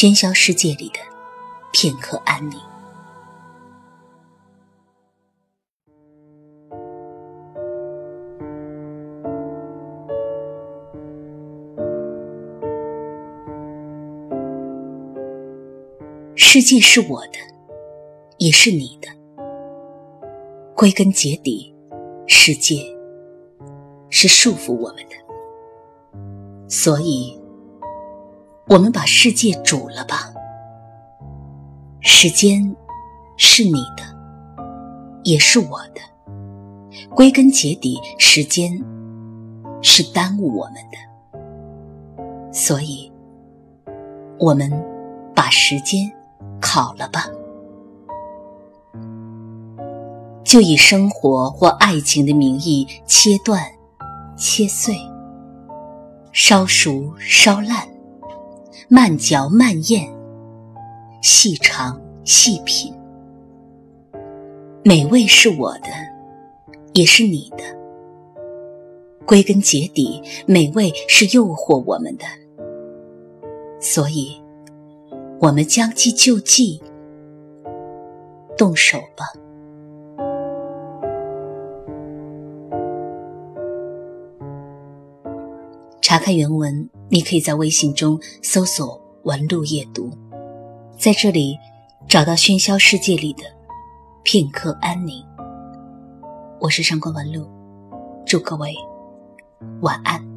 喧嚣世界里的片刻安宁。世界是我的，也是你的。归根结底，世界是束缚我们的，所以。我们把世界煮了吧。时间是你的，也是我的。归根结底，时间是耽误我们的，所以，我们把时间烤了吧。就以生活或爱情的名义切断、切碎、烧熟、烧烂。慢嚼慢咽，细尝细品，美味是我的，也是你的。归根结底，美味是诱惑我们的，所以，我们将计就计，动手吧。查看原文。你可以在微信中搜索“文路夜读”，在这里找到喧嚣世界里的片刻安宁。我是上官文路，祝各位晚安。